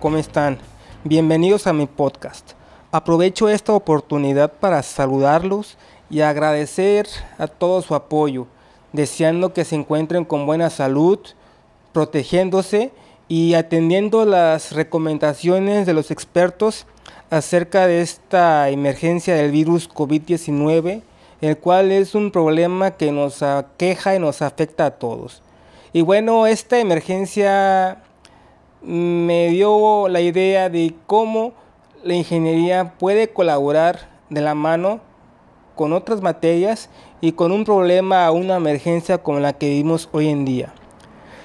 ¿cómo están? Bienvenidos a mi podcast. Aprovecho esta oportunidad para saludarlos y agradecer a todo su apoyo, deseando que se encuentren con buena salud, protegiéndose y atendiendo las recomendaciones de los expertos acerca de esta emergencia del virus COVID-19, el cual es un problema que nos aqueja y nos afecta a todos. Y bueno, esta emergencia me dio la idea de cómo la ingeniería puede colaborar de la mano con otras materias y con un problema o una emergencia como la que vivimos hoy en día.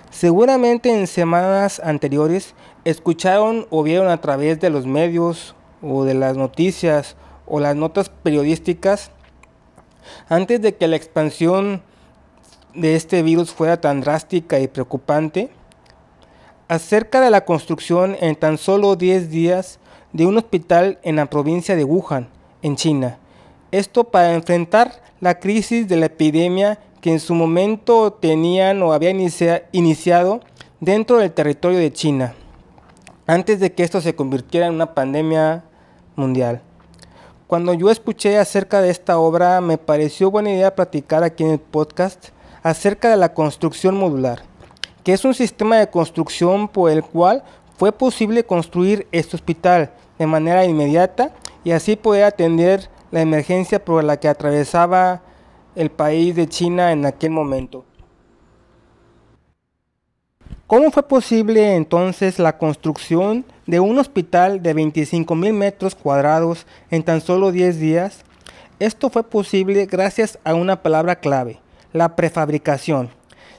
Seguramente en semanas anteriores escucharon o vieron a través de los medios o de las noticias o las notas periodísticas antes de que la expansión de este virus fuera tan drástica y preocupante, acerca de la construcción en tan solo 10 días de un hospital en la provincia de Wuhan, en China. Esto para enfrentar la crisis de la epidemia que en su momento tenían o había iniciado dentro del territorio de China, antes de que esto se convirtiera en una pandemia mundial. Cuando yo escuché acerca de esta obra, me pareció buena idea platicar aquí en el podcast acerca de la construcción modular que es un sistema de construcción por el cual fue posible construir este hospital de manera inmediata y así poder atender la emergencia por la que atravesaba el país de China en aquel momento. ¿Cómo fue posible entonces la construcción de un hospital de 25 mil metros cuadrados en tan solo 10 días? Esto fue posible gracias a una palabra clave, la prefabricación.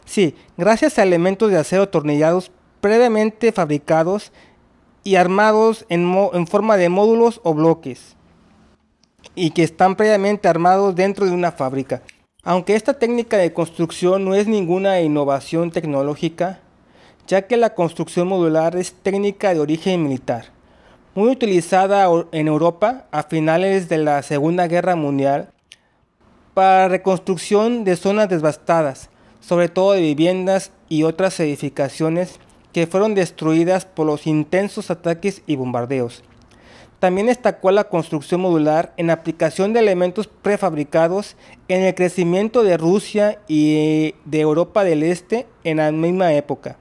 Sí, gracias a elementos de acero atornillados previamente fabricados y armados en, en, forma de módulos o bloques y que están previamente armados dentro de una fábrica. Aunque esta técnica de construcción no es ninguna innovación tecnológica, ya que la construcción modular es técnica de origen militar, muy utilizada en Europa a finales de la Segunda Guerra Mundial para reconstrucción de zonas devastadas, sobre todo de viviendas y otras edificaciones que fueron destruidas por los intensos ataques y bombardeos. También destacó la construcción modular en aplicación de elementos prefabricados en el crecimiento de Rusia y de Europa del Este en la misma época.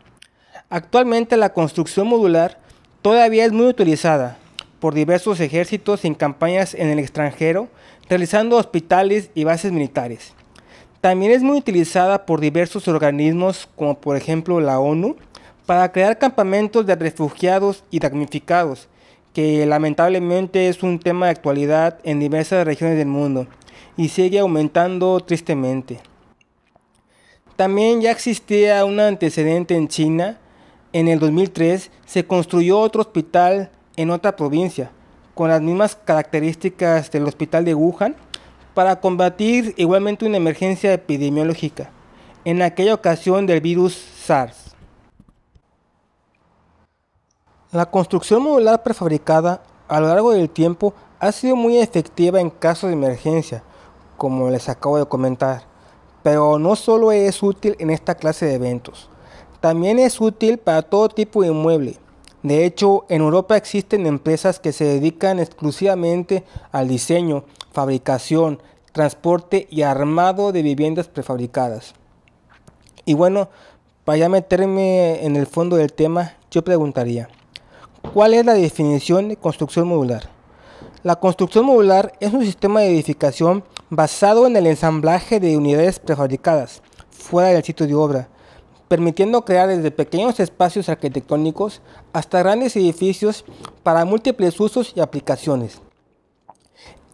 Actualmente la construcción modular todavía es muy utilizada por diversos ejércitos en campañas en el extranjero, realizando hospitales y bases militares. También es muy utilizada por diversos organismos como por ejemplo la ONU para crear campamentos de refugiados y damnificados, que lamentablemente es un tema de actualidad en diversas regiones del mundo y sigue aumentando tristemente. También ya existía un antecedente en China. En el 2003 se construyó otro hospital en otra provincia, con las mismas características del hospital de Wuhan, para combatir igualmente una emergencia epidemiológica, en aquella ocasión del virus SARS. La construcción modular prefabricada a lo largo del tiempo ha sido muy efectiva en casos de emergencia, como les acabo de comentar, pero no solo es útil en esta clase de eventos, también es útil para todo tipo de inmueble. De hecho, en Europa existen empresas que se dedican exclusivamente al diseño, fabricación, transporte y armado de viviendas prefabricadas. Y bueno, para ya meterme en el fondo del tema, yo preguntaría, ¿cuál es la definición de construcción modular? La construcción modular es un sistema de edificación basado en el ensamblaje de unidades prefabricadas fuera del sitio de obra, permitiendo crear desde pequeños espacios arquitectónicos hasta grandes edificios para múltiples usos y aplicaciones.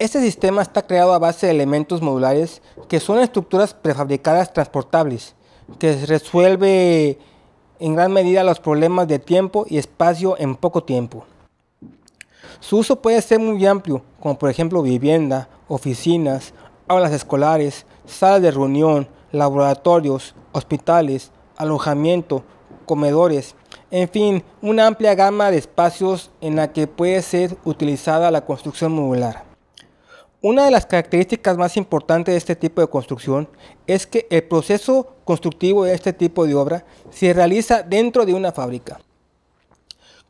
Este sistema está creado a base de elementos modulares que son estructuras prefabricadas transportables, que resuelve en gran medida los problemas de tiempo y espacio en poco tiempo. Su uso puede ser muy amplio, como por ejemplo vivienda, oficinas, aulas escolares, salas de reunión, laboratorios, hospitales, alojamiento, comedores, en fin, una amplia gama de espacios en la que puede ser utilizada la construcción modular. Una de las características más importantes de este tipo de construcción es que el proceso constructivo de este tipo de obra se realiza dentro de una fábrica.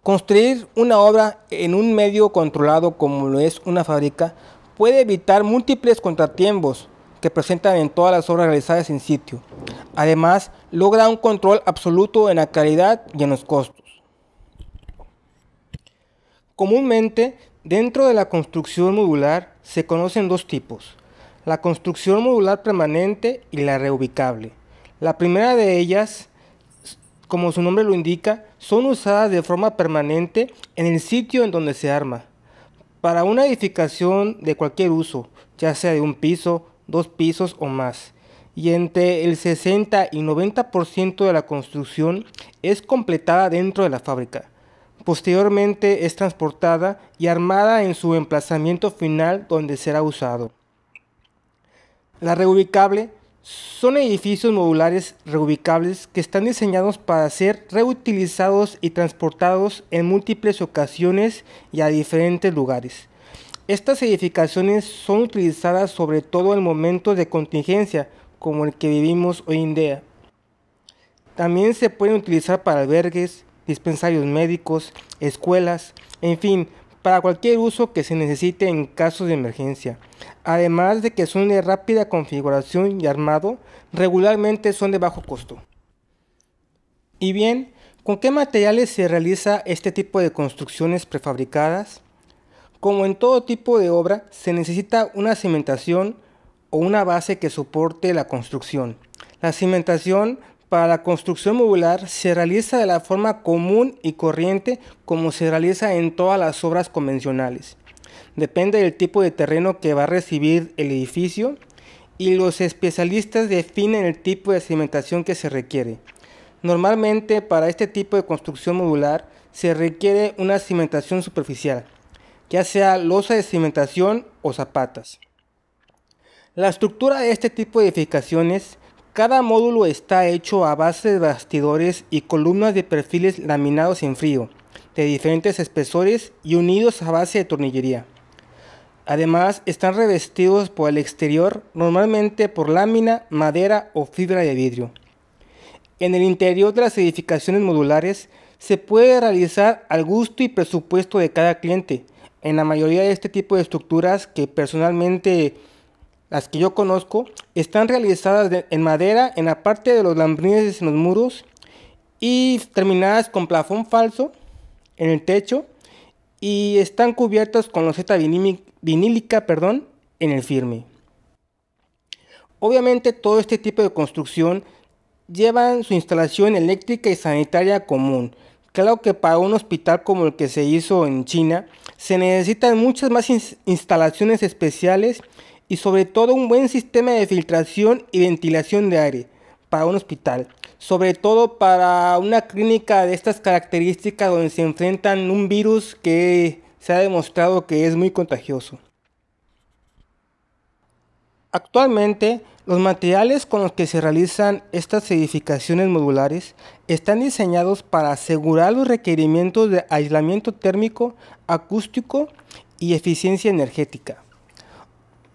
Construir una obra en un medio controlado como lo es una fábrica puede evitar múltiples contratiempos que presentan en todas las obras realizadas en sitio. Además, logra un control absoluto en la calidad y en los costos. Comúnmente, dentro de la construcción modular se conocen dos tipos, la construcción modular permanente y la reubicable. La primera de ellas como su nombre lo indica, son usadas de forma permanente en el sitio en donde se arma. Para una edificación de cualquier uso, ya sea de un piso, dos pisos o más, y entre el 60 y 90% de la construcción es completada dentro de la fábrica. Posteriormente es transportada y armada en su emplazamiento final donde será usado. La reubicable son edificios modulares reubicables que están diseñados para ser reutilizados y transportados en múltiples ocasiones y a diferentes lugares. Estas edificaciones son utilizadas sobre todo en momentos de contingencia como el que vivimos hoy en día. También se pueden utilizar para albergues, dispensarios médicos, escuelas, en fin, para cualquier uso que se necesite en casos de emergencia. Además de que son de rápida configuración y armado, regularmente son de bajo costo. Y bien, ¿con qué materiales se realiza este tipo de construcciones prefabricadas? Como en todo tipo de obra, se necesita una cimentación o una base que soporte la construcción. La cimentación para la construcción modular se realiza de la forma común y corriente como se realiza en todas las obras convencionales. Depende del tipo de terreno que va a recibir el edificio y los especialistas definen el tipo de cimentación que se requiere. Normalmente para este tipo de construcción modular se requiere una cimentación superficial, ya sea losa de cimentación o zapatas. La estructura de este tipo de edificaciones cada módulo está hecho a base de bastidores y columnas de perfiles laminados en frío, de diferentes espesores y unidos a base de tornillería. Además, están revestidos por el exterior normalmente por lámina, madera o fibra de vidrio. En el interior de las edificaciones modulares se puede realizar al gusto y presupuesto de cada cliente. En la mayoría de este tipo de estructuras que personalmente las que yo conozco, están realizadas en madera en la parte de los lambrines en los muros y terminadas con plafón falso en el techo y están cubiertas con loseta vinílica perdón, en el firme. Obviamente todo este tipo de construcción llevan su instalación eléctrica y sanitaria común. Claro que para un hospital como el que se hizo en China se necesitan muchas más instalaciones especiales y sobre todo un buen sistema de filtración y ventilación de aire para un hospital, sobre todo para una clínica de estas características donde se enfrentan un virus que se ha demostrado que es muy contagioso. Actualmente, los materiales con los que se realizan estas edificaciones modulares están diseñados para asegurar los requerimientos de aislamiento térmico, acústico y eficiencia energética.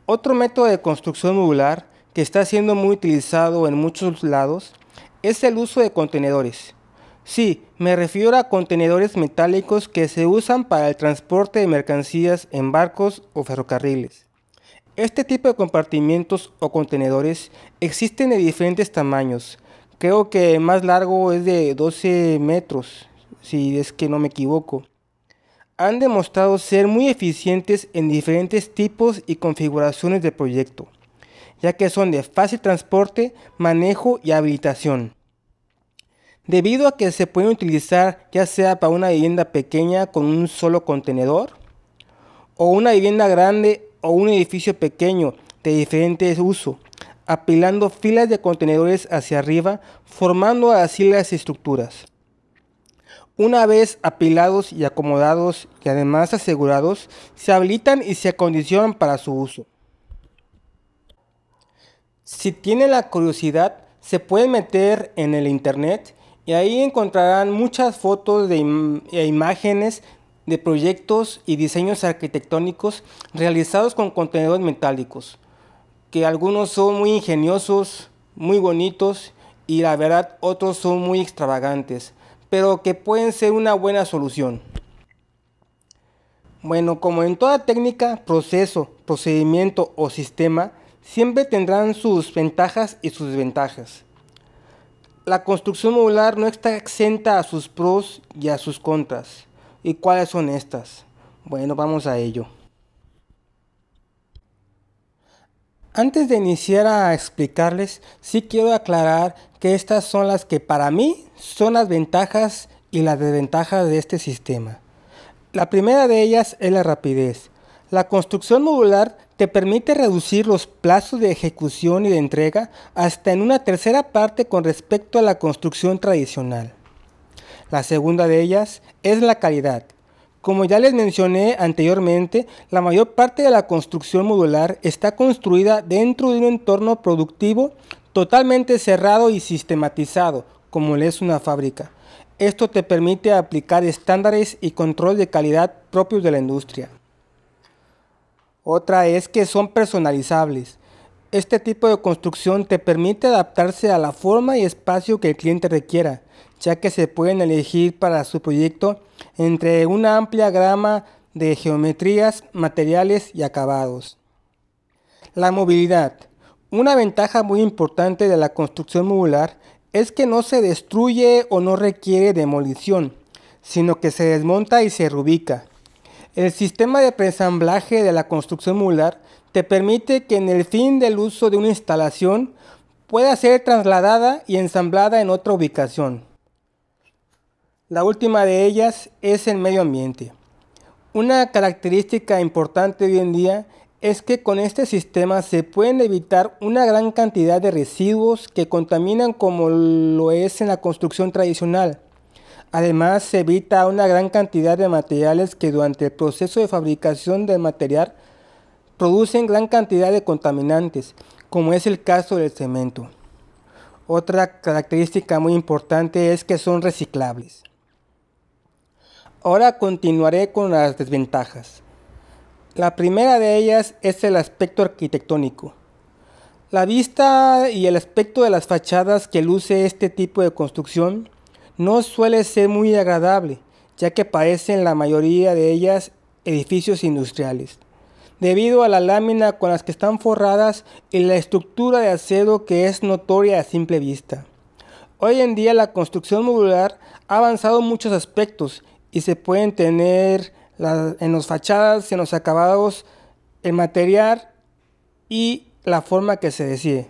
Otro método de construcción modular que está siendo muy utilizado en muchos lados es el uso de contenedores. Sí, me refiero a contenedores metálicos que se usan para el transporte de mercancías en barcos o ferrocarriles. Este tipo de compartimientos o contenedores existen de diferentes tamaños. Creo que el más largo es de 12 metros, si es que no me equivoco han demostrado ser muy eficientes en diferentes tipos y configuraciones de proyecto, ya que son de fácil transporte, manejo y habilitación. Debido a que se pueden utilizar ya sea para una vivienda pequeña con un solo contenedor, o una vivienda grande o un edificio pequeño de diferentes uso, apilando filas de contenedores hacia arriba, formando así las estructuras. Una vez apilados y acomodados y además asegurados, se habilitan y se acondicionan para su uso. Si tienen la curiosidad, se pueden meter en el internet y ahí encontrarán muchas fotos de e imágenes de proyectos y diseños arquitectónicos realizados con contenedores metálicos, que algunos son muy ingeniosos, muy bonitos y la verdad otros son muy extravagantes pero que pueden ser una buena solución. Bueno, como en toda técnica, proceso, procedimiento o sistema, siempre tendrán sus ventajas y sus desventajas. La construcción modular no está exenta a sus pros y a sus contras. ¿Y cuáles son estas? Bueno, vamos a ello. Antes de iniciar a explicarles, sí quiero aclarar que estas son las que para mí son las ventajas y las desventajas de este sistema. La primera de ellas es la rapidez. La construcción modular te permite reducir los plazos de ejecución y de entrega hasta en una tercera parte con respecto a la construcción tradicional. La segunda de ellas es la calidad. Como ya les mencioné anteriormente, la mayor parte de la construcción modular está construida dentro de un entorno productivo totalmente cerrado y sistematizado, como es una fábrica. Esto te permite aplicar estándares y control de calidad propios de la industria. Otra es que son personalizables. Este tipo de construcción te permite adaptarse a la forma y espacio que el cliente requiera, ya que se pueden elegir para su proyecto entre una amplia gama de geometrías, materiales y acabados. La movilidad. Una ventaja muy importante de la construcción modular es que no se destruye o no requiere demolición, sino que se desmonta y se reubica. El sistema de preensamblaje de la construcción modular te permite que en el fin del uso de una instalación pueda ser trasladada y ensamblada en otra ubicación. La última de ellas es el medio ambiente. Una característica importante hoy en día es que con este sistema se pueden evitar una gran cantidad de residuos que contaminan como lo es en la construcción tradicional. Además, se evita una gran cantidad de materiales que durante el proceso de fabricación del material producen gran cantidad de contaminantes, como es el caso del cemento. Otra característica muy importante es que son reciclables. Ahora continuaré con las desventajas. La primera de ellas es el aspecto arquitectónico. La vista y el aspecto de las fachadas que luce este tipo de construcción no suele ser muy agradable, ya que parecen la mayoría de ellas edificios industriales, debido a la lámina con las que están forradas y la estructura de acero que es notoria a simple vista. Hoy en día la construcción modular ha avanzado en muchos aspectos y se pueden tener en las fachadas, en los acabados, el material y la forma que se decide.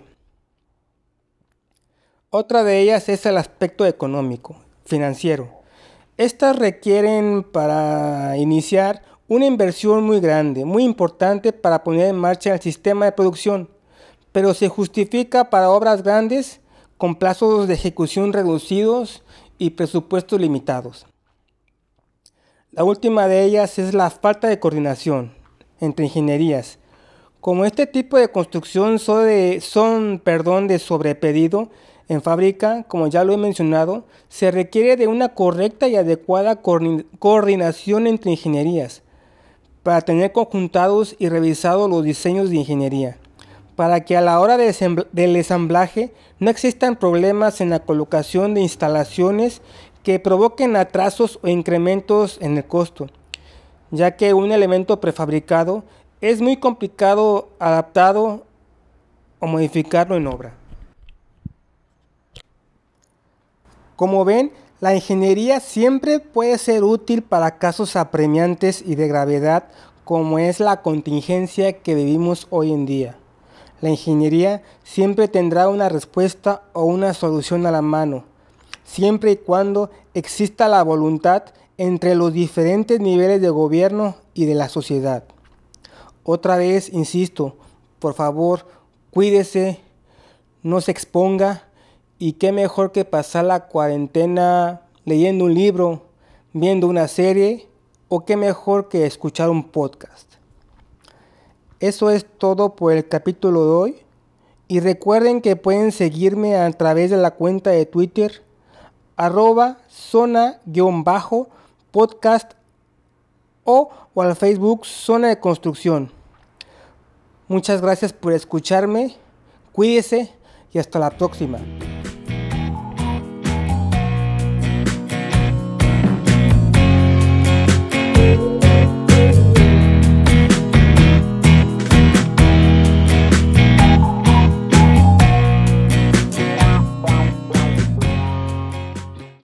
Otra de ellas es el aspecto económico, financiero. Estas requieren para iniciar una inversión muy grande, muy importante para poner en marcha el sistema de producción, pero se justifica para obras grandes con plazos de ejecución reducidos y presupuestos limitados. La última de ellas es la falta de coordinación entre ingenierías. Como este tipo de construcción son, de, perdón, de sobrepedido en fábrica, como ya lo he mencionado, se requiere de una correcta y adecuada coordinación entre ingenierías para tener conjuntados y revisados los diseños de ingeniería, para que a la hora del ensamblaje no existan problemas en la colocación de instalaciones que provoquen atrasos o incrementos en el costo, ya que un elemento prefabricado es muy complicado adaptado o modificarlo en obra. Como ven, la ingeniería siempre puede ser útil para casos apremiantes y de gravedad como es la contingencia que vivimos hoy en día. La ingeniería siempre tendrá una respuesta o una solución a la mano siempre y cuando exista la voluntad entre los diferentes niveles de gobierno y de la sociedad. Otra vez, insisto, por favor, cuídese, no se exponga y qué mejor que pasar la cuarentena leyendo un libro, viendo una serie o qué mejor que escuchar un podcast. Eso es todo por el capítulo de hoy y recuerden que pueden seguirme a través de la cuenta de Twitter arroba zona-podcast o, o al Facebook Zona de Construcción. Muchas gracias por escucharme, cuídese y hasta la próxima.